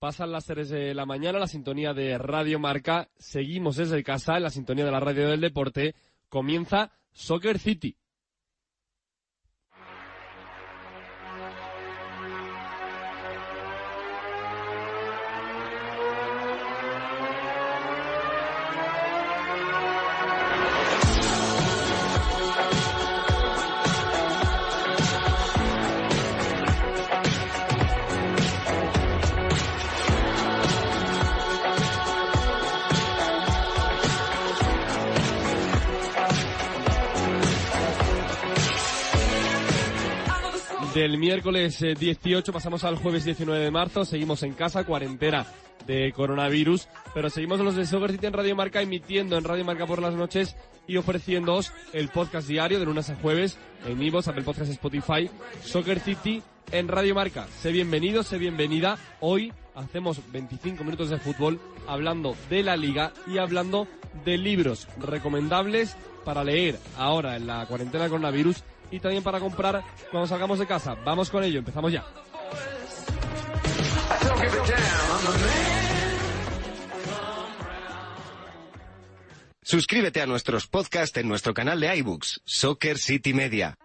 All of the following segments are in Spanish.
Pasan las 3 de la mañana, la sintonía de Radio Marca. Seguimos desde casa, en la sintonía de la radio del deporte. Comienza Soccer City. Del miércoles 18 pasamos al jueves 19 de marzo, seguimos en casa, cuarentena de coronavirus, pero seguimos los de Soccer City en Radio Marca emitiendo en Radio Marca por las noches y ofreciéndoos el podcast diario de lunes a jueves en Ivos, Apple Podcast, Spotify, Soccer City en Radio Marca. Sé bienvenido, sé bienvenida. Hoy hacemos 25 minutos de fútbol hablando de la liga y hablando de libros recomendables para leer ahora en la cuarentena coronavirus y también para comprar cuando salgamos de casa. Vamos con ello, empezamos ya. Suscríbete a nuestros podcasts en nuestro canal de iBooks, Soccer City Media.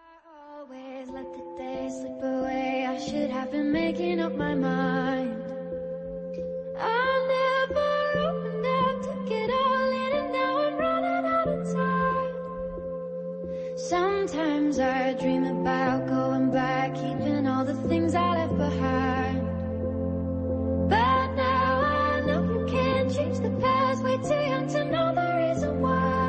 Sometimes I dream about going back, keeping all the things I left behind. But now I know you can't change the past. Too to know the reason why.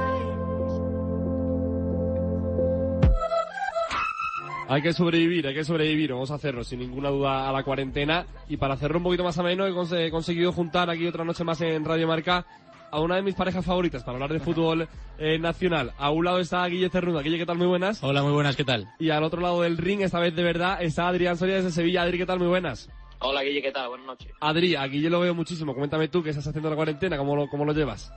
Hay que sobrevivir, hay que sobrevivir, vamos a hacerlo sin ninguna duda a la cuarentena y para hacerlo un poquito más ameno he conseguido juntar aquí otra noche más en Radio Marca a una de mis parejas favoritas para hablar de fútbol eh, nacional. A un lado está Guille Cernuda. Guille, ¿qué tal? Muy buenas. Hola, muy buenas, ¿qué tal? Y al otro lado del ring, esta vez de verdad, está Adrián Soria desde Sevilla. Adri, ¿qué tal? Muy buenas. Hola Guille, ¿qué tal? Buenas noches. Adri, a Guille lo veo muchísimo. Coméntame tú qué estás haciendo en la cuarentena, cómo lo, cómo lo llevas.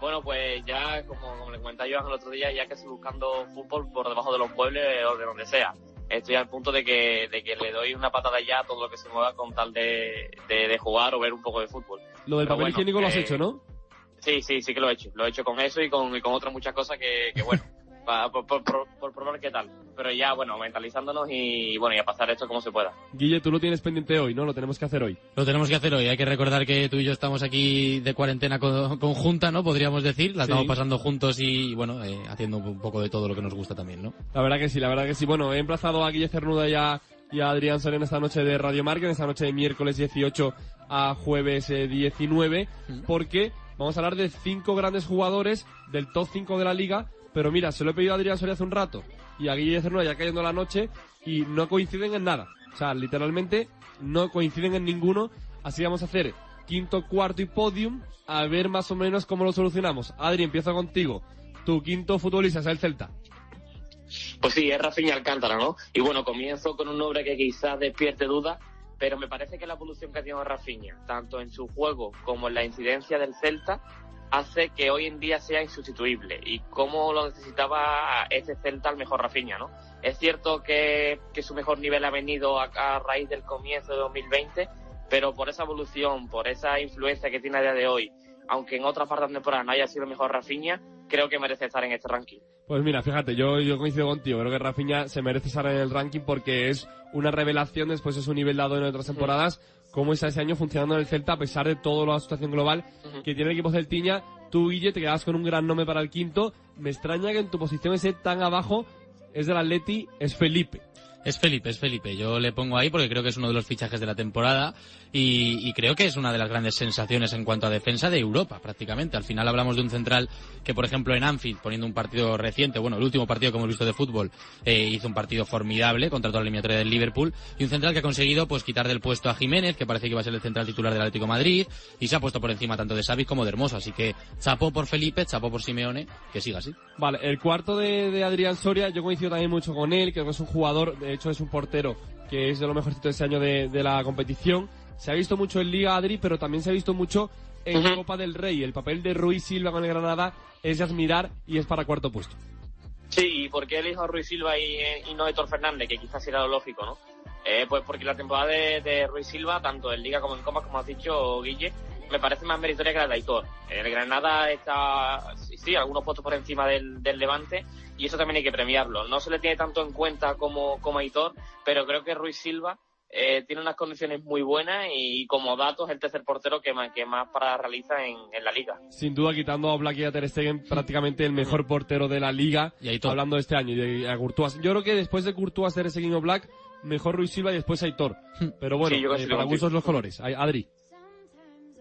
Bueno, pues ya, como, como le comentaba yo el otro día, ya que estoy buscando fútbol por debajo de los muebles o de donde sea. Estoy al punto de que, de que le doy una patada ya a todo lo que se mueva con tal de, de, de jugar o ver un poco de fútbol. Lo del Pero papel bueno, higiénico lo has eh, hecho, ¿no? Sí, sí, sí que lo he hecho. Lo he hecho con eso y con, y con otras muchas cosas que, que bueno, pa- por, por, por, por probar qué tal. Pero ya, bueno, mentalizándonos y, bueno, y a pasar esto como se pueda. Guille, tú lo tienes pendiente hoy, ¿no? Lo tenemos que hacer hoy. Lo tenemos que hacer hoy. Hay que recordar que tú y yo estamos aquí de cuarentena co- conjunta, ¿no? Podríamos decir. La Sí. estamos pasando juntos y, bueno, eh, haciendo un poco de todo lo que nos gusta también, ¿no? La verdad que sí, la verdad que sí. Bueno, he emplazado a Guille Cernuda y a, y a Adrián en esta noche de Radio Marca, en esta noche de miércoles 18 a jueves eh, 19, porque vamos a hablar de cinco grandes jugadores del top 5 de la liga, pero mira, se lo he pedido a Adrián Soria hace un rato y a Guille Cernuda ya cayendo la noche y no coinciden en nada. O sea, literalmente no coinciden en ninguno, así vamos a hacer quinto, cuarto y podium, a ver más o menos cómo lo solucionamos. Adri, empiezo contigo. Tu quinto futbolista es el Celta. Pues sí, es Rafinha Alcántara, ¿no? Y bueno, comienzo con un nombre que quizás despierte dudas, pero me parece que la evolución que ha tenido Rafinha, tanto en su juego como en la incidencia del Celta, hace que hoy en día sea insustituible. Y cómo lo necesitaba este Celta al mejor Rafinha, ¿no? Es cierto que, que su mejor nivel ha venido a, a raíz del comienzo de 2020, pero por esa evolución, por esa influencia que tiene a día de hoy, aunque en otras partes de no haya sido mejor Rafinha, creo que merece estar en este ranking. Pues mira, fíjate, yo, yo coincido contigo. Creo que Rafinha se merece estar en el ranking porque es una revelación después de su nivel dado en otras temporadas. Cómo está ese año funcionando en el Celta a pesar de toda la situación global que tiene el equipo celtiña. Tú, Guille, te quedas con un gran nombre para el quinto. Me extraña que en tu posición ese tan abajo es del Atleti, es Felipe. Es Felipe, es Felipe. Yo le pongo ahí porque creo que es uno de los fichajes de la temporada y, creo que es una de las grandes sensaciones en cuanto a defensa de Europa, prácticamente. Al final hablamos de un central que, por ejemplo, en Anfield, poniendo un partido reciente, bueno, el último partido que hemos visto de fútbol, eh, hizo un partido formidable contra toda la eliminatoria del Liverpool y un central que ha conseguido pues quitar del puesto a Jiménez, que parece que iba a ser el central titular del Atlético Madrid y se ha puesto por encima tanto de Xavi como de Hermoso. Así que chapó por Felipe, chapó por Simeone, que siga así. Vale, el cuarto de, Adrián Soria, yo coincido también mucho con él, creo que es un jugador, de hecho es un portero que es de lo mejorcito de ese año de, de, la competición. Se ha visto mucho en Liga Adri, pero también se ha visto mucho en uh -huh. Copa del Rey. El papel de Ruiz Silva con el Granada es de admirar y es para cuarto puesto. Sí, ¿y por qué elijo a Ruiz Silva y, y no Héctor Fernández? Que quizás era lo lógico, ¿no? Eh, pues porque la temporada de, de, Ruiz Silva, tanto en Liga como en Copa, como has dicho, Guille, me parece más meritoria que la de Aitor. El Granada está, sí, sí algunos puestos por encima del, del, Levante y eso también hay que premiarlo. No se le tiene tanto en cuenta como, como Aitor, pero creo que Ruiz Silva eh, tiene unas condiciones muy buenas y como datos el tercer portero que más, que más para realiza en, en, la liga. Sin duda, quitando a Black y a Ter Stegen, prácticamente el mejor portero de la liga, y hablando de este año, y a Courtois. Yo creo que después de Courtois, Ter Stegen o Black, mejor Ruiz Silva y después Aitor. Pero bueno, sí, eh, para gustos los colores. Adri.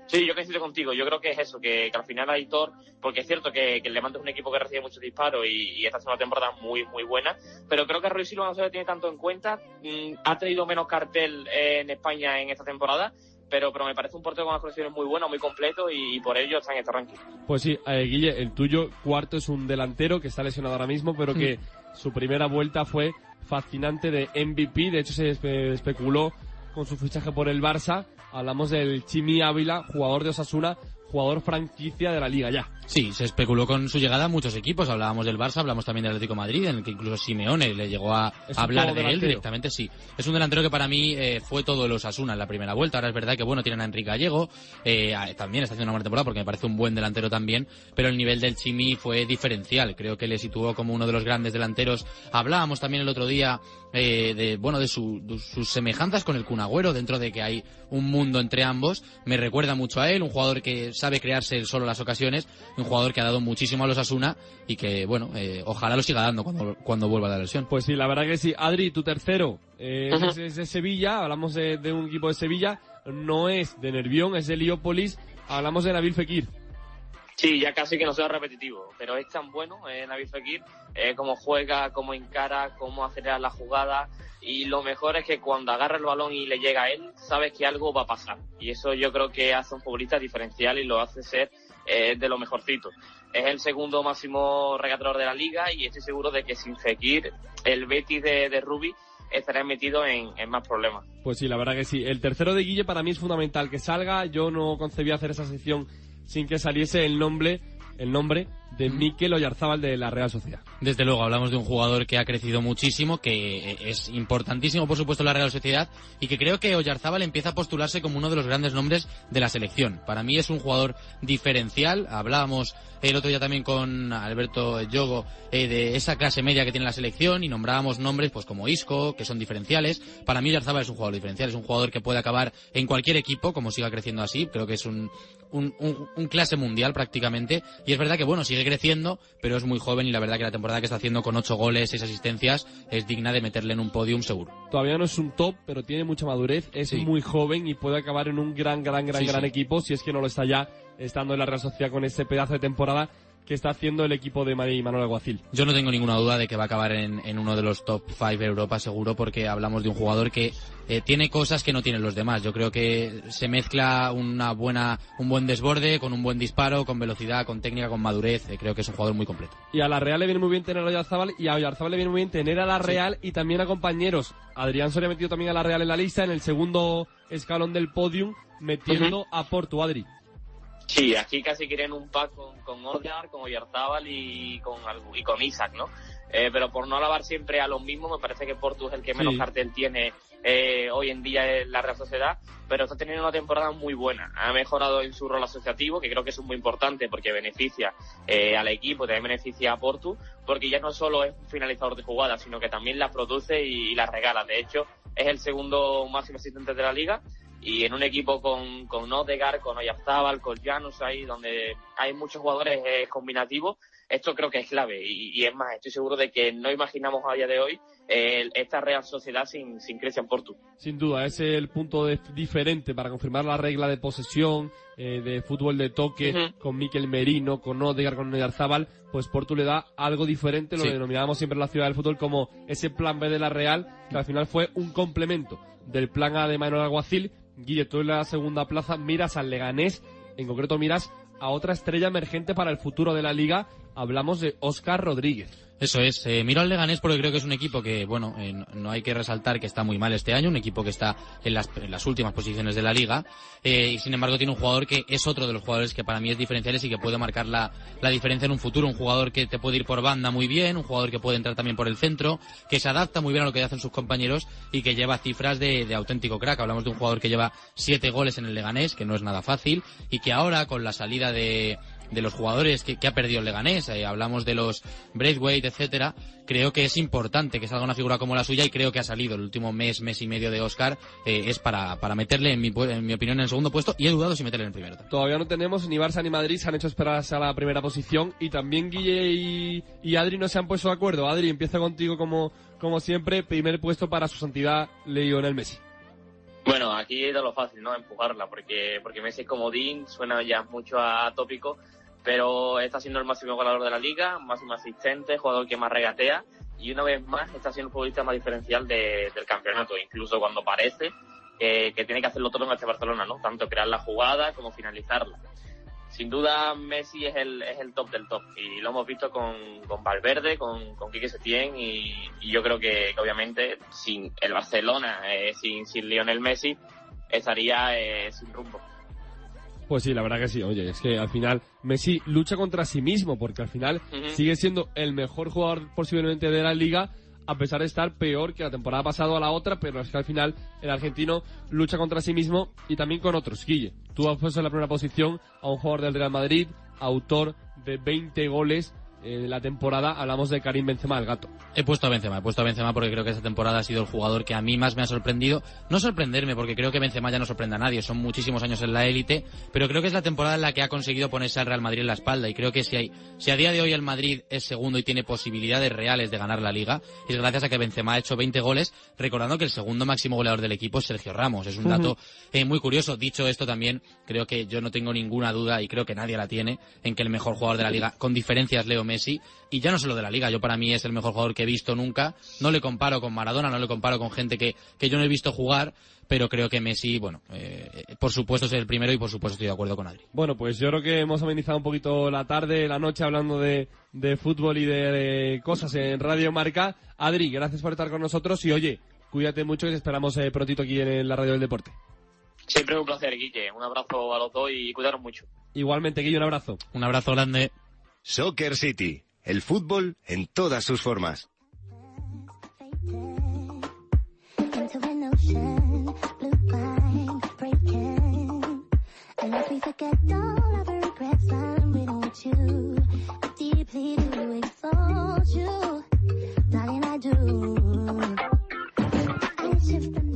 Sí, yo coincido contigo. Yo creo que es eso, que, que al final Aitor, porque es cierto que, que el Levante es un equipo que recibe muchos disparos y, y esta es una temporada muy, muy buena, pero creo que Ruiz Silva no se le tiene tanto en cuenta. Mm, ha tenido menos cartel en España en esta temporada, pero, pero me parece un portero con unas condiciones muy buenas, muy completo y, y, por ello está en este ranking. Pues sí, eh, Guille, el tuyo cuarto es un delantero que está lesionado ahora mismo, pero que mm. su primera vuelta fue fascinante de MVP. De hecho, se especuló con su fichaje por el Barça. Hablamos del Chimi Ávila, jugador de Osasuna, jugador franquicia de la liga ya. Sí, se especuló con su llegada a muchos equipos. Hablábamos del Barça, hablamos también del Atlético de Madrid, en el que incluso Simeone le llegó a hablar de él directamente. Sí, es un delantero que para mí eh, fue todo los Asuna en la primera vuelta. Ahora es verdad que bueno, tienen a Enrique Gallego, eh, también está haciendo una buena temporada porque me parece un buen delantero también, pero el nivel del Chimi fue diferencial. Creo que le situó como uno de los grandes delanteros. Hablábamos también el otro día eh, de bueno de, su, de, sus semejanzas con el Cunagüero dentro de que hay un mundo entre ambos. Me recuerda mucho a él, un jugador que sabe crearse solo las ocasiones, un jugador que ha dado muchísimo a los Asuna y que, bueno, eh, ojalá lo siga dando cuando, cuando vuelva la lesión. Pues sí, la verdad que sí. Adri, tu tercero eh, uh -huh. es, es, de Sevilla, hablamos de, de, un equipo de Sevilla, no es de Nervión, es de Heliópolis, hablamos de Nabil Fekir. Sí, ya casi que no sea repetitivo, pero es tan bueno eh, Nabil Fekir, eh, cómo juega, cómo encara, cómo acelera la jugada y lo mejor es que cuando agarra el balón y le llega a él, sabes que algo va a pasar y eso yo creo que hace un futbolista diferencial y lo hace ser eh, de lo mejorcito. Es el segundo máximo regatador de la liga y estoy seguro de que sin Fekir el Betis de, de Rubi estará metido en, en, más problemas. Pues sí, la verdad que sí. El tercero de Guille para mí es fundamental que salga. Yo no concebía hacer esa sección sin que saliese el nombre, el nombre de Mikel Oyarzábal de la Real Sociedad. Desde luego, hablamos de un jugador que ha crecido muchísimo, que es importantísimo, por supuesto, en la Real Sociedad, y que creo que Oyarzábal empieza a postularse como uno de los grandes nombres de la selección. Para mí es un jugador diferencial. Hablábamos el otro día también con Alberto Yogo eh, de esa clase media que tiene la selección y nombrábamos nombres pues como Isco, que son diferenciales. Para mí Oyarzábal es un jugador diferencial, es un jugador que puede acabar en cualquier equipo, como siga creciendo así. Creo que es un, un, un, un clase mundial prácticamente. Y es verdad que, bueno, sigue creciendo, pero es muy joven y la verdad que la temporada que está haciendo con ocho goles, seis asistencias, es digna de meterle en un podium seguro. Todavía no es un top, pero tiene mucha madurez, es sí. muy joven y puede acabar en un gran, gran, gran, sí, gran sí. equipo, si es que no lo está ya, estando en la Real Sociedad con ese pedazo de temporada que está haciendo el equipo de Madrid y Manuel Alguacil. Yo no tengo ninguna duda de que va a acabar en, en uno de los top 5 de Europa seguro porque hablamos de un jugador que eh, tiene cosas que no tienen los demás. Yo creo que se mezcla una buena, un buen desborde con un buen disparo, con velocidad, con técnica, con madurez. Eh, creo que es un jugador muy completo. Y a la Real le viene muy bien tener a Oyarzábal y a Oyarzábal le viene muy bien tener a la Real sí. y también a compañeros. Adrián Soria ha metido también a la Real en la lista en el segundo escalón del podium metiendo uh -huh. a Porto, Adri. Sí, aquí casi quieren un pack con, con Odegaard, con Oyarzábal y con, y con Isaac, ¿no? Eh, pero por no alabar siempre a los mismos, me parece que Porto es el que menos sí. cartel tiene eh, hoy en día en la Real Sociedad, pero está teniendo una temporada muy buena. Ha mejorado en su rol asociativo, que creo que es muy importante porque beneficia eh, al equipo, también beneficia a Porto, porque ya no solo es un finalizador de jugadas, sino que también las produce y, y las regala. De hecho, es el segundo máximo asistente de la liga y en un equipo con, con Odegaard, con Oyarzábal, con Janus ahí, donde hay muchos jugadores eh, combinativos, esto creo que es clave. Y, es más, estoy seguro de que no imaginamos a día de hoy eh, esta Real Sociedad sin, sin Cristian Portu. Sin duda, ese es el punto diferente para confirmar la regla de posesión, eh, de fútbol de toque, con Miquel Merino, con Odegaard, con Oyarzábal, pues Portu le da algo diferente, lo denominábamos siempre en la ciudad del fútbol como ese plan B de la Real, que al final fue un complemento del plan A de Manuel Alguacil. Guille, tú en la segunda plaza miras al Leganés, en concreto miras a otra estrella emergente para el futuro de la liga. Hablamos de Oscar Rodríguez. Eso es. Eh, miro al Leganés porque creo que es un equipo que, bueno, eh, no hay que resaltar que está muy mal este año, un equipo que está en las, en las últimas posiciones de la liga, eh, y sin embargo tiene un jugador que es otro de los jugadores que para mí es diferenciales y que puede marcar la, la diferencia en un futuro. Un jugador que te puede ir por banda muy bien, un jugador que puede entrar también por el centro, que se adapta muy bien a lo que hacen sus compañeros y que lleva cifras de, de auténtico crack. Hablamos de un jugador que lleva siete goles en el Leganés, que no es nada fácil, y que ahora con la salida de, de los jugadores que, ha perdido el Leganés, eh, hablamos de los Braithwaite, etcétera, creo que es importante que salga una figura como la suya y creo que ha salido el último mes, mes y medio de Oscar, eh, es para, para meterle, en mi, en mi opinión, en el segundo puesto y he dudado si meterle en el primero. Todavía no tenemos ni Barça ni Madrid, se han hecho esperar a la primera posición y también Guille y, Adri no se han puesto de acuerdo. Adri, empieza contigo como, como siempre, primer puesto para su santidad Lionel Messi. Bueno, aquí es de lo fácil, ¿no? Empujarla, porque, porque Messi como Dean suena ya mucho a tópico, pero está siendo el máximo goleador de la liga, máximo asistente, jugador que más regatea y una vez más está siendo el futbolista más diferencial del campeonato, incluso cuando parece que, tiene que hacerlo todo en este Barcelona, ¿no? Tanto crear la jugada como finalizarla. Sin duda Messi es el, es el top del top y lo hemos visto con, con Valverde, con, con Quique Setién y, yo creo que, obviamente sin el Barcelona, eh, sin, sin Lionel Messi, estaría eh, sin rumbo. Pues sí, la verdad que sí. Oye, es que al final Messi lucha contra sí mismo, porque al final sigue siendo el mejor jugador posiblemente de la liga, a pesar de estar peor que la temporada pasada a la otra, pero es que al final el argentino lucha contra sí mismo y también con otros. Guille, tú has puesto en la primera posición a un jugador del Real Madrid, autor de 20 goles eh, la temporada hablamos de Karim Benzema, el gato. He puesto a Benzema, he puesto a Benzema porque creo que esta temporada ha sido el jugador que a mí más me ha sorprendido. No sorprenderme porque creo que Benzema ya no sorprende a nadie, son muchísimos años en la élite, pero creo que es la temporada en la que ha conseguido ponerse al Real Madrid en la espalda y creo que si hay, si a día de hoy el Madrid es segundo y tiene posibilidades reales de ganar la liga, es gracias a que Benzema ha hecho 20 goles, recordando que el segundo máximo goleador del equipo es Sergio Ramos. Es un dato eh, muy curioso. Dicho esto también, creo que yo no tengo ninguna duda y creo que nadie la tiene en que el mejor jugador de la liga, con diferencias Leo Messi, y ya no solo de la liga, yo para mí es el mejor jugador que he visto nunca. No le comparo con Maradona, no le comparo con gente que, que yo no he visto jugar, pero creo que Messi, bueno, eh, por supuesto es el primero y por supuesto estoy de acuerdo con Adri. Bueno, pues yo creo que hemos amenizado un poquito la tarde, la noche hablando de, de fútbol y de, cosas en Radio Marca. Adri, gracias por estar con nosotros y oye, cuídate mucho y te esperamos eh, prontito aquí en la Radio del Deporte. Siempre un placer, Guille. Un abrazo a los dos y cuidaros mucho. Igualmente, Guille, un abrazo. Un abrazo grande. Soccer City el fútbol en todas sus formas.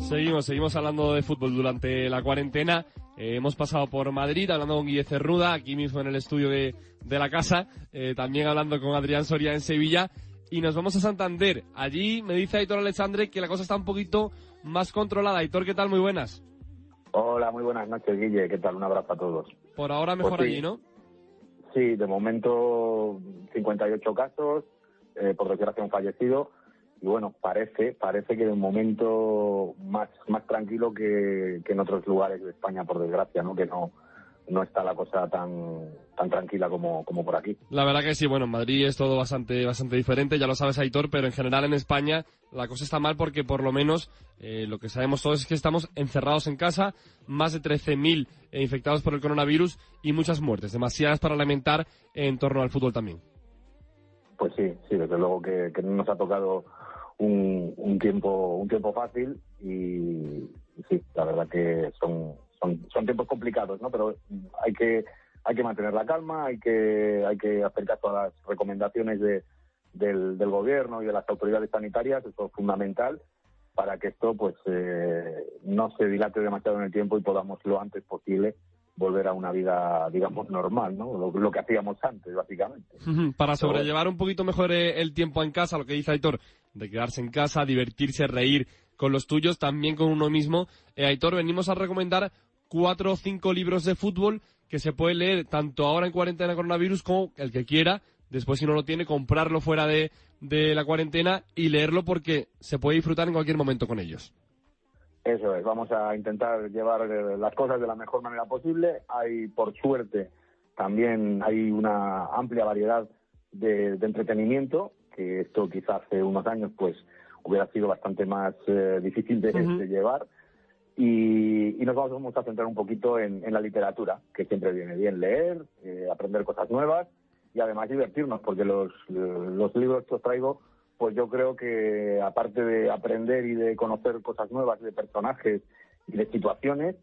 Seguimos, seguimos hablando de fútbol durante la cuarentena. Eh, hemos pasado por Madrid hablando con Guille Cerruda, aquí mismo en el estudio de, de la casa, eh, también hablando con Adrián Soria en Sevilla, y nos vamos a Santander. Allí me dice Aitor Alexandre que la cosa está un poquito más controlada. Aitor, ¿qué tal? Muy buenas. Hola, muy buenas noches, Guille. ¿Qué tal? Un abrazo a todos. Por ahora pues mejor allí, ¿no? Sí, de momento 58 casos, eh, por desgracia un fallecido y bueno, parece, parece que de momento más, más tranquilo que, que en otros lugares de España, por desgracia, ¿no? Que no, no está la cosa tan, tan tranquila como, como por aquí. La verdad que sí, bueno, en Madrid es todo bastante, bastante diferente, ya lo sabes, Aitor, pero en general en España la cosa está mal porque por lo menos eh, lo que sabemos todos es que estamos encerrados en casa, más de 13.000 infectados por el coronavirus y muchas muertes, demasiadas para lamentar en torno al fútbol también. Pues sí, sí, desde luego que, que nos ha tocado un, un tiempo un tiempo fácil y, sí, la verdad que son, son, son tiempos complicados, ¿no? Pero hay que hay que mantener la calma, hay que hay que hacer caso a las recomendaciones de, del, gobierno y de las autoridades sanitarias, eso es fundamental para que esto pues eh, no se dilate demasiado en el tiempo y podamos lo antes posible volver a una vida, digamos, normal, ¿no? Lo, que hacíamos antes, básicamente. Para sobrellevar un poquito mejor eh, el tiempo en casa, lo que dice Aitor, de quedarse en casa, divertirse, reír con los tuyos, también con uno mismo. Eh, Aitor, venimos a recomendar cuatro o cinco libros de fútbol que se puede leer tanto ahora en cuarentena coronavirus como el que quiera. Después, si no lo tiene, comprarlo fuera de, de la cuarentena y leerlo porque se puede disfrutar en cualquier momento con ellos. Eso es, vamos a intentar llevar eh, las cosas de la mejor manera posible. Hay, por suerte, también hay una amplia variedad de, entretenimiento, que esto quizás hace unos años pues hubiera sido bastante más eh, difícil de, llevar. Y, nos vamos a centrar un poquito en, la literatura, que siempre viene bien leer, eh, aprender cosas nuevas y además divertirnos, porque los, los libros que os traigo, pues yo creo que aparte de aprender y de conocer cosas nuevas de personajes y de situaciones,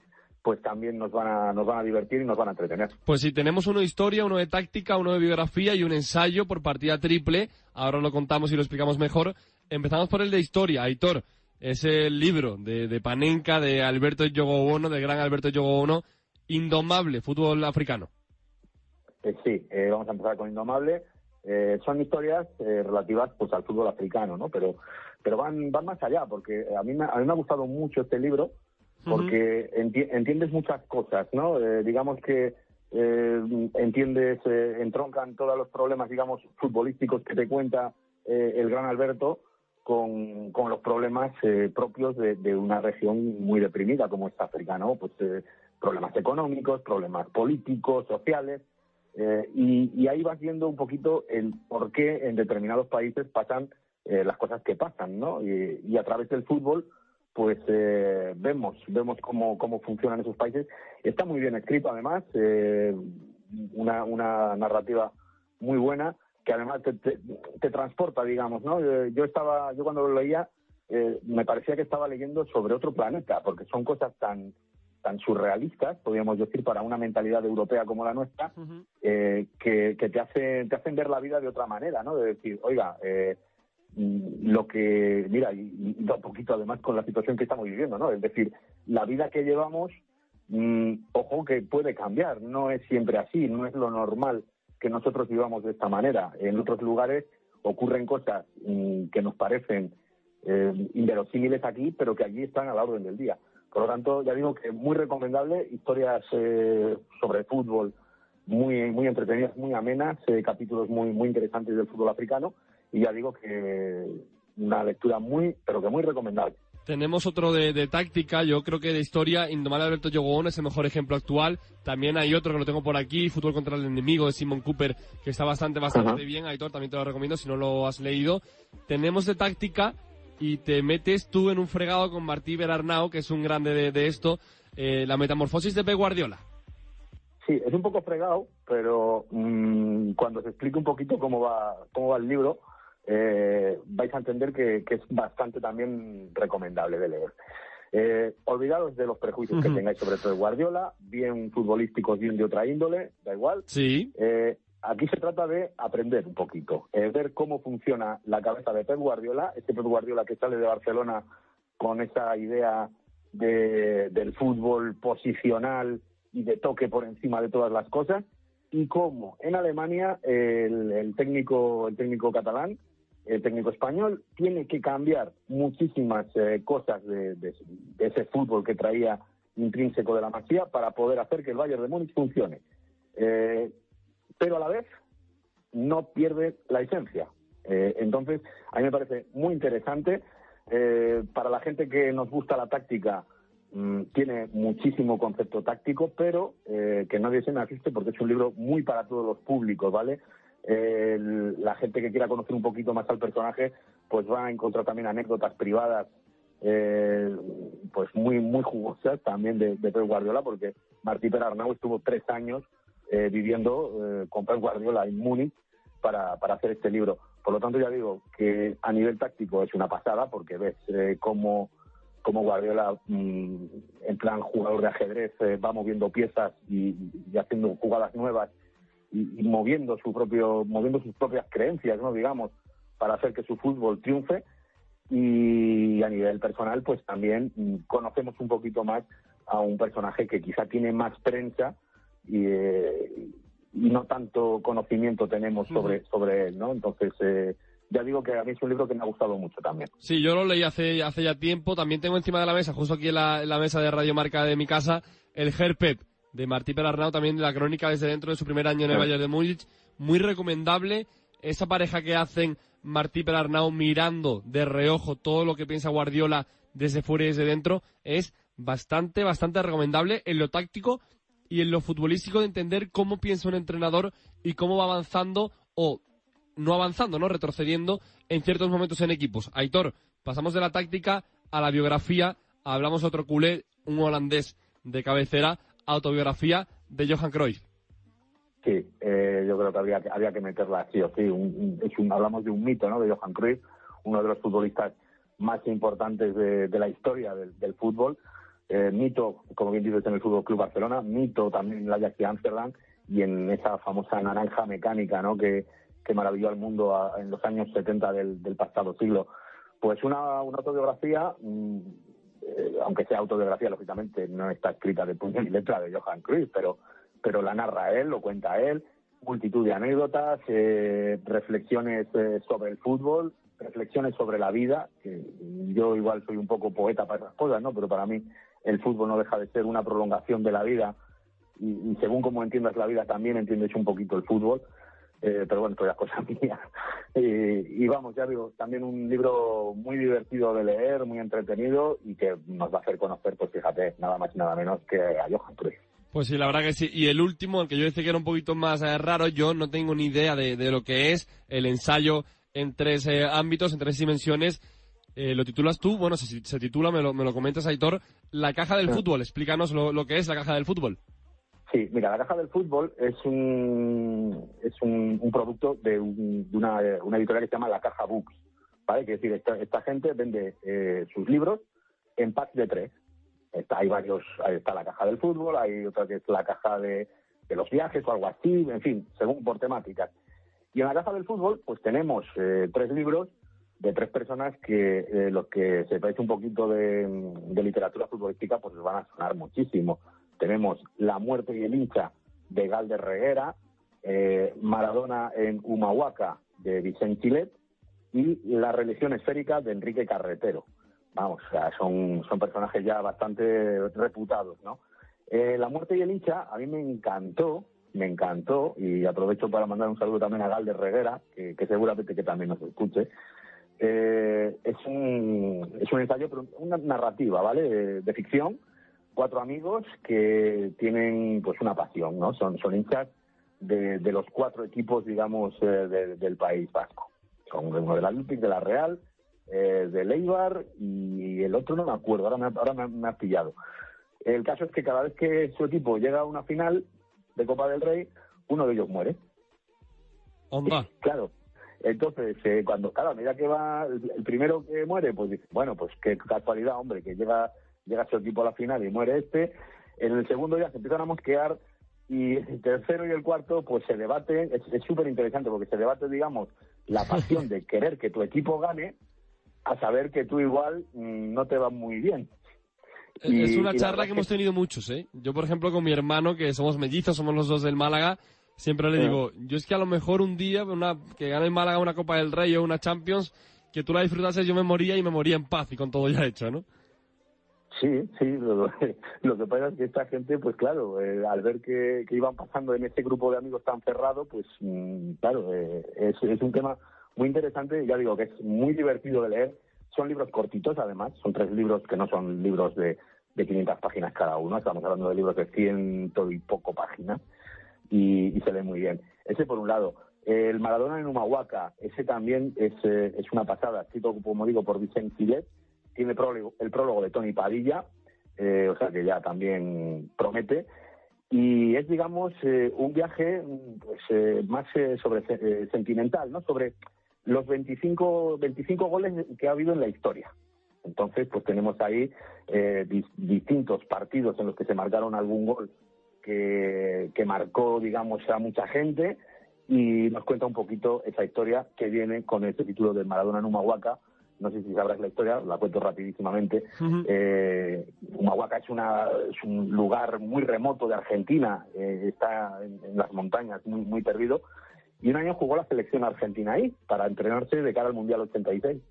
pues también nos van a nos van a divertir y nos van a entretener. Pues si tenemos uno de historia, uno de táctica, uno de biografía y un ensayo por partida triple, ahora lo contamos y lo explicamos mejor. Empezamos por el de historia, Aitor. Es el libro de, de Panenka, de Alberto Yogo de gran Alberto Yogo Indomable, fútbol africano. Eh, sí, eh, vamos a empezar con Indomable. Eh, son historias relativas pues al fútbol africano, ¿no? Pero pero van van más allá porque a mí me, a mí me ha gustado mucho este libro porque entiendes muchas cosas, ¿no? digamos que entiendes entroncan todos los problemas digamos futbolísticos que te cuenta el gran Alberto con, con los problemas propios de, de, una región muy deprimida como es África, ¿no? Pues problemas económicos, problemas políticos, sociales eh, y, ahí vas viendo un poquito el por qué en determinados países pasan eh, las cosas que pasan, ¿no? Y, a través del fútbol, pues eh, vemos vemos cómo, cómo funcionan esos países. Está muy bien escrito, además, una, una narrativa muy buena que además te, te, transporta, digamos, ¿no? Yo estaba, yo cuando lo leía, me parecía que estaba leyendo sobre otro planeta, porque son cosas tan tan surrealistas, podríamos decir, para una mentalidad europea como la nuestra, eh, que, te, hacen, te hacen ver la vida de otra manera, ¿no? De decir, oiga, eh, mm, lo que, mira, y, un poquito además con la situación que estamos viviendo, ¿no? Es decir, la vida que llevamos, mm, ojo que puede cambiar, no es siempre así, no es lo normal que nosotros vivamos de esta manera. En otros lugares ocurren cosas mm, que nos parecen eh, inverosímiles aquí, pero que allí están a la orden del día. Por lo tanto, ya digo que muy recomendable, historias eh, sobre fútbol muy muy entretenidas, muy amenas, eh, capítulos muy muy interesantes del fútbol africano y ya digo que una lectura muy, pero que muy recomendable. Tenemos otro de, táctica, yo creo que de historia, Indomable Alberto Yogón es el mejor ejemplo actual. También hay otro que lo tengo por aquí, Fútbol contra el enemigo de Simon Cooper, que está bastante, bastante bien. Aitor, también te lo recomiendo si no lo has leído. Tenemos de táctica y te metes tú en un fregado con Martí Berarnau, que es un grande de, esto, eh, la metamorfosis de Pep Guardiola. Sí, es un poco fregado, pero mm, cuando se explique un poquito cómo va, cómo va el libro, eh, vais a entender que, es bastante también recomendable de leer. Eh, olvidados de los prejuicios que tengáis sobre Pep Guardiola, bien futbolísticos, bien de otra índole, da igual. Sí. Eh, Aquí se trata de aprender un poquito, es ver cómo funciona la cabeza de Pep Guardiola, este Pep Guardiola que sale de Barcelona con esa idea de, del fútbol posicional y de toque por encima de todas las cosas, y cómo en Alemania el, técnico el técnico catalán, el técnico español, tiene que cambiar muchísimas eh, cosas de, ese fútbol que traía intrínseco de la Masía para poder hacer que el Bayern de Múnich funcione. Eh, pero a la vez no pierde la esencia. Eh, entonces, a mí me parece muy interesante. Eh, para la gente que nos gusta la táctica, mm, tiene muchísimo concepto táctico, pero eh, que nadie se me asiste porque es un libro muy para todos los públicos, ¿vale? la gente que quiera conocer un poquito más al personaje, pues va a encontrar también anécdotas privadas, pues muy muy jugosas también de, de Pep Guardiola, porque Martí Perarnau estuvo tres años eh, viviendo eh, con Pep Guardiola en Múnich para, para hacer este libro. Por lo tanto, ya digo que a nivel táctico es una pasada porque ves eh, cómo, cómo, Guardiola, mm, en plan jugador de ajedrez, eh, va moviendo piezas y, haciendo jugadas nuevas y, moviendo su propio, moviendo sus propias creencias, no digamos, para hacer que su fútbol triunfe. y a nivel personal, pues también mm, conocemos un poquito más a un personaje que quizá tiene más prensa y, eh, y no tanto conocimiento tenemos sobre, sobre él, ¿no? Entonces, eh, ya digo que a mí es un libro que me ha gustado mucho también. Sí, yo lo leí hace, hace ya tiempo. También tengo encima de la mesa, justo aquí en la, en la mesa de Radio Marca de mi casa, el Herpep de Martí Perarnau, también de la crónica desde dentro de su primer año en el Sí. Bayern de Múnich. Muy recomendable. Esa pareja que hacen Martí Perarnau mirando de reojo todo lo que piensa Guardiola desde fuera y desde dentro es bastante, bastante recomendable en lo táctico y en lo futbolístico de entender cómo piensa un entrenador y cómo va avanzando o no avanzando, ¿no? Retrocediendo en ciertos momentos en equipos. Aitor, pasamos de la táctica a la biografía, hablamos otro culé, un holandés de cabecera, autobiografía de Johan Cruyff. Sí, eh, yo creo que había, que había que meterla sí o sí. Un- es un- hablamos de un mito, ¿no? De Johan Cruyff, uno de los futbolistas más importantes de, de la historia del, del fútbol. Eh, mito, como bien dices, en el Fútbol Club Barcelona, mito también en la Ajax de Ámsterdam y en esa famosa naranja mecánica, ¿no? Que, que maravilló al mundo en los años 70 del, del pasado siglo. Pues una, autobiografía, mm, eh, aunque sea autobiografía, lógicamente no está escrita de puño y letra de Johan Cruyff, pero, pero la narra él, lo cuenta él, multitud de anécdotas, eh, reflexiones sobre el fútbol, reflexiones sobre la vida, que yo igual soy un poco poeta para esas cosas, ¿no? Pero para mí el fútbol no deja de ser una prolongación de la vida y, según como entiendas la vida también entiendes un poquito el fútbol. Eh, pero bueno, esto ya es cosa mía. Eh, y vamos, ya digo, también un libro muy divertido de leer, muy entretenido y que nos va a hacer conocer, pues fíjate, nada más y nada menos que a Johan Cruyff. Pues sí, la verdad que sí. Y el último, el que yo decía que era un poquito más eh, raro, yo no tengo ni idea de, de lo que es el ensayo en tres eh, ámbitos, en tres dimensiones. Eh, lo titulas tú, bueno, se, se titula, me lo, me lo comentas, Aitor, La caja del Sí. fútbol. Explícanos lo, lo que es la caja del fútbol. Sí, mira, la caja del fútbol es un es un, un producto de, un- de una, una editorial que se llama La Caja Books, ¿vale? Que es decir, esta, esta gente vende eh, sus libros en packs de tres. Está, hay varios, ahí está la caja del fútbol, hay otra que es la caja de, de los viajes o algo así, en fin, según por temáticas. Y en la caja del fútbol, pues tenemos eh, tres libros de tres personas que eh, los que sepáis un poquito de, de literatura futbolística, pues van a sonar muchísimo. Tenemos La muerte y el hincha de Galder Reguera, eh, Maradona en Humahuaca de Vicente Chilet y La religión esférica de Enrique Carretero. Vamos, o son, son personajes ya bastante reputados, ¿no? Eh, la muerte y el hincha a mí me encantó, me encantó, y aprovecho para mandar un saludo también a Galder Reguera, que, que seguramente que también nos escuche. Eh, es, un, es un ensayo, pero una narrativa, ¿vale? De, de ficción, cuatro amigos que tienen pues una pasión, ¿no? Son, son hinchas de, de los cuatro equipos, digamos, eh, de- del País Vasco. Son uno de la Olympic, de la Real, eh, del Eibar y el otro no me acuerdo, ahora me, ha- ahora me, ha- me pillado. El caso es que cada vez que su equipo llega a una final de Copa del Rey, uno de ellos muere. Onda. Claro. Entonces, eh, cuando, claro, a medida que va el, primero que muere, pues dice, bueno, pues qué casualidad, hombre, que llega, llega su equipo a la final y muere este. En el segundo ya se empiezan a mosquear y el tercero y el cuarto, pues se debate, es súper interesante porque se debate, digamos, la pasión de querer que tu equipo gane a saber que tú igual mm, no te va muy bien. Y- es una charla que hemos tenido muchos, ¿eh? Yo, por ejemplo, con mi hermano, que somos mellizos, somos los dos del Málaga, siempre le Sí. digo, yo es que a lo mejor un día, una, que gane el Málaga una Copa del Rey o una Champions, que tú la disfrutases, yo me moría y me moría en paz y con todo ya hecho, ¿no? Sí, sí, lo, lo que pasa es que esta gente, pues claro, eh, al ver que, que iban pasando en este grupo de amigos tan cerrado, pues mm, claro, eh, es, es un tema muy interesante, ya digo que es muy divertido de leer, son libros cortitos además, son tres libros que no son libros de, de 500 páginas cada uno, estamos hablando de libros de ciento y poco páginas y, y se lee muy bien. Ese por un lado. El Maradona en Humahuaca, ese también es, eh, es una pasada, escrito, como digo, por Vicente Silet, tiene prólogo- el prólogo de Tony Padilla, eh, o sea que ya también promete. Y es, digamos, eh, un viaje pues, eh, más eh, sobre eh, sentimental, ¿no? Sobre los 25, 25 goles que ha habido en la historia. Entonces, pues tenemos ahí eh, dis- distintos partidos en los que se marcaron algún gol que, que marcó, digamos, a mucha gente y nos cuenta un poquito esa historia que viene con este título de Maradona en Humahuaca, no sé si sabrás la historia, la cuento rapidísimamente. eh, Humahuaca es, una, es un lugar muy remoto de Argentina, eh, está en, en, las montañas, muy, muy perdido. Y un año jugó la selección argentina ahí para entrenarse de cara al Mundial 86.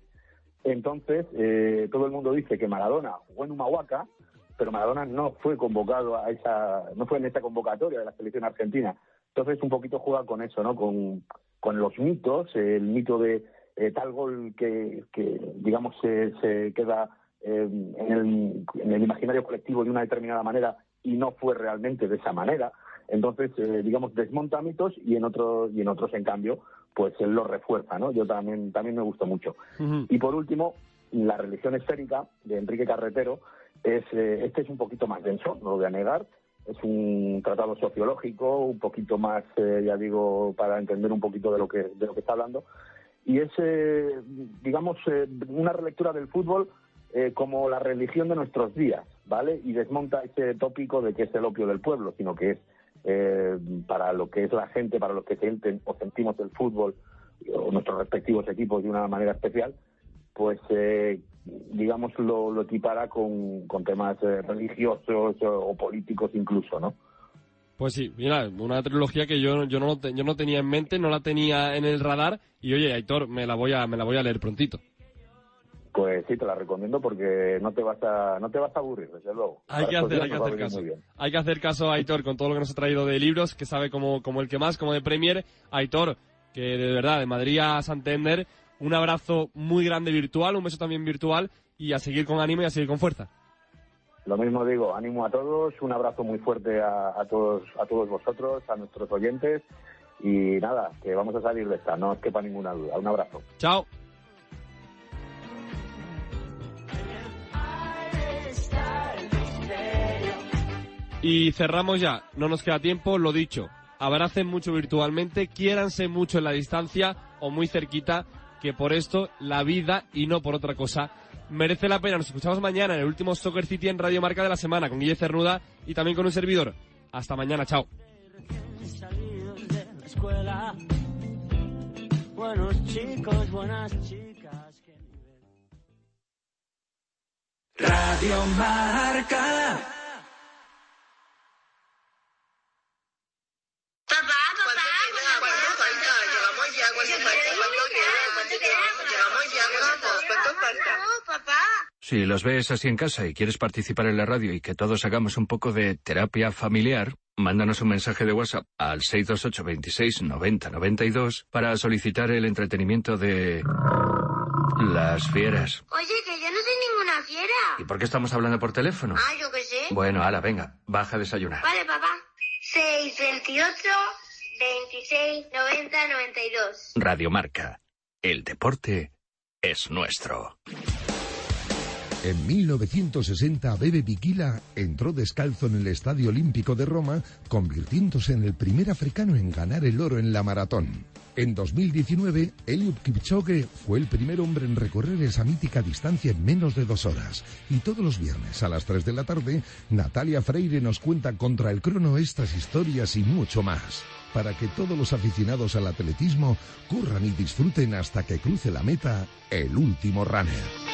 Entonces, eh, todo el mundo dice que Maradona jugó en Humahuaca, pero Maradona no fue convocado a esa, no fue en esa convocatoria de la selección argentina. Entonces, un poquito juega con eso, ¿no? Con, con los mitos, el mito de eh, tal gol que, que digamos, se, se queda eh, en, el, en, el, imaginario colectivo de una determinada manera y no fue realmente de esa manera. Entonces, eh, digamos, desmonta mitos y en otros, y en otros, en cambio, pues él lo refuerza, ¿no? Yo también, también me gustó mucho. Uh -huh. Y por último, la religión esférica de Enrique Carretero es, eh, este es un poquito más denso, no lo voy a negar, es un tratado sociológico, un poquito más, eh, ya digo, para entender un poquito de lo que, de lo que está hablando. Y es, eh, digamos, eh, una relectura del fútbol eh, como la religión de nuestros días, ¿vale? Y desmonta ese tópico de que es el opio del pueblo, sino que es eh, para lo que es la gente, para lo que sienten o sentimos el fútbol o nuestros respectivos equipos de una manera especial, pues eh, digamos lo, lo equipara con, con temas eh, religiosos o, o, políticos incluso, ¿no? Pues sí, mira, una trilogía que yo, yo, no, yo no tenía en mente, no la tenía en el radar y oye, Aitor, me la voy a, me la voy a leer prontito. Pues sí, te la recomiendo porque no te vas a, no te vas a aburrir, desde luego. Hay que hacer, hay que hacer caso. Hay que hacer caso a Aitor con todo lo que nos ha traído de libros, que sabe como, como el que más, como de Premier. Aitor, que de verdad, de Madrid a Santander, un abrazo muy grande virtual, un beso también virtual y a seguir con ánimo y a seguir con fuerza. Lo mismo digo, ánimo a todos, un abrazo muy fuerte a, a todos, a todos vosotros, a nuestros oyentes y nada, que vamos a salir de esta, no os quepa ninguna duda. Un abrazo. Chao. Y cerramos ya, no nos queda tiempo, lo dicho, abracen mucho virtualmente, quiéranse mucho en la distancia o muy cerquita, que por esto la vida y no por otra cosa merece la pena. Nos escuchamos mañana en el último Soccer City en Radio Marca de la semana con Guille Cernuda y también con un servidor. Hasta mañana, chao. Buenos chicos, buenas chicas. Radio Marca. Si los ves así en casa y quieres participar en la radio y que todos hagamos un poco de terapia familiar, mándanos un mensaje de WhatsApp al 628 26 90 92 para solicitar el entretenimiento de las fieras. Oye, que yo no soy ninguna fiera. ¿Y por qué estamos hablando por teléfono? Ah, yo qué sé. Bueno, ala, venga, baja a desayunar. Vale, papá. 628 26 90 92. Radio Marca. El deporte es nuestro. En 1960, Bebe Bikila entró descalzo en el Estadio Olímpico de Roma, convirtiéndose en el primer africano en ganar el oro en la maratón. En 2019, Eliud Kipchoge fue el primer hombre en recorrer esa mítica distancia en menos de dos horas. Y todos los viernes a las 3 de la tarde, Natalia Freire nos cuenta contra el crono estas historias y mucho más. Para que todos los aficionados al atletismo corran y disfruten hasta que cruce la meta el último runner.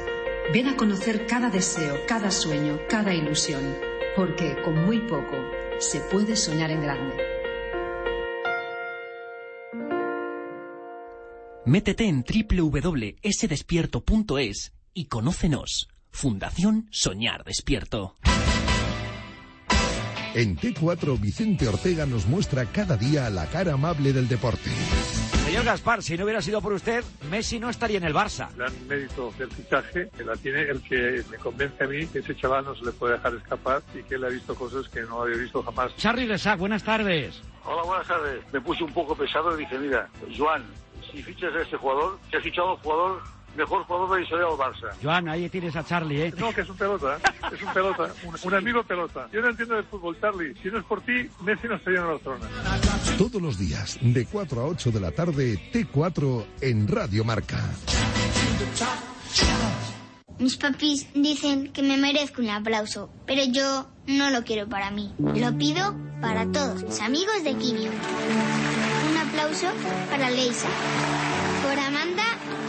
Ven a conocer cada deseo, cada sueño, cada ilusión, porque con muy poco se puede soñar en grande. Métete en www.sdespierto.es y conócenos. Fundación Soñar Despierto. En T4, Vicente Ortega nos muestra cada día la cara amable del deporte. Señor Gaspar, si no hubiera sido por usted, Messi no estaría en el Barça. El gran mérito del fichaje que la tiene el que me convence a mí que ese chaval no se le puede dejar escapar y que él ha visto cosas que no había visto jamás. Charlie Lesac, buenas tardes. Hola, buenas tardes. Me puse un poco pesado y dije, mira, Joan, si fichas a este jugador, que has fichado a un jugador, mejor jugador de la historia del Barça. Joan, ahí tienes a Charlie, ¿eh? No, que es un pelota, es un pelota, un, un amigo pelota. Yo no entiendo de fútbol, Charlie. Si no es por ti, Messi no estaría en la zona. Todos los días, de 4 a 8 de la tarde, T4 en Radio Marca. Mis papis dicen que me merezco un aplauso, pero yo no lo quiero para mí. Lo pido para todos mis amigos de Quimio. Un aplauso para Leisa,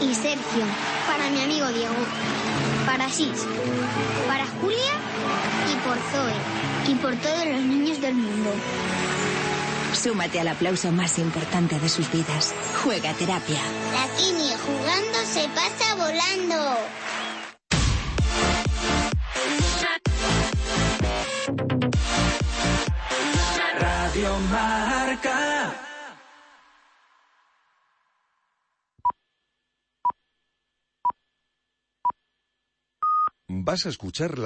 y Sergio, para mi amigo Diego, para Sis, para Julia y por Zoe, y por todos los niños del mundo. Súmate al aplauso más importante de sus vidas. Juega terapia. La Quimio jugando se pasa volando. Vas a escuchar la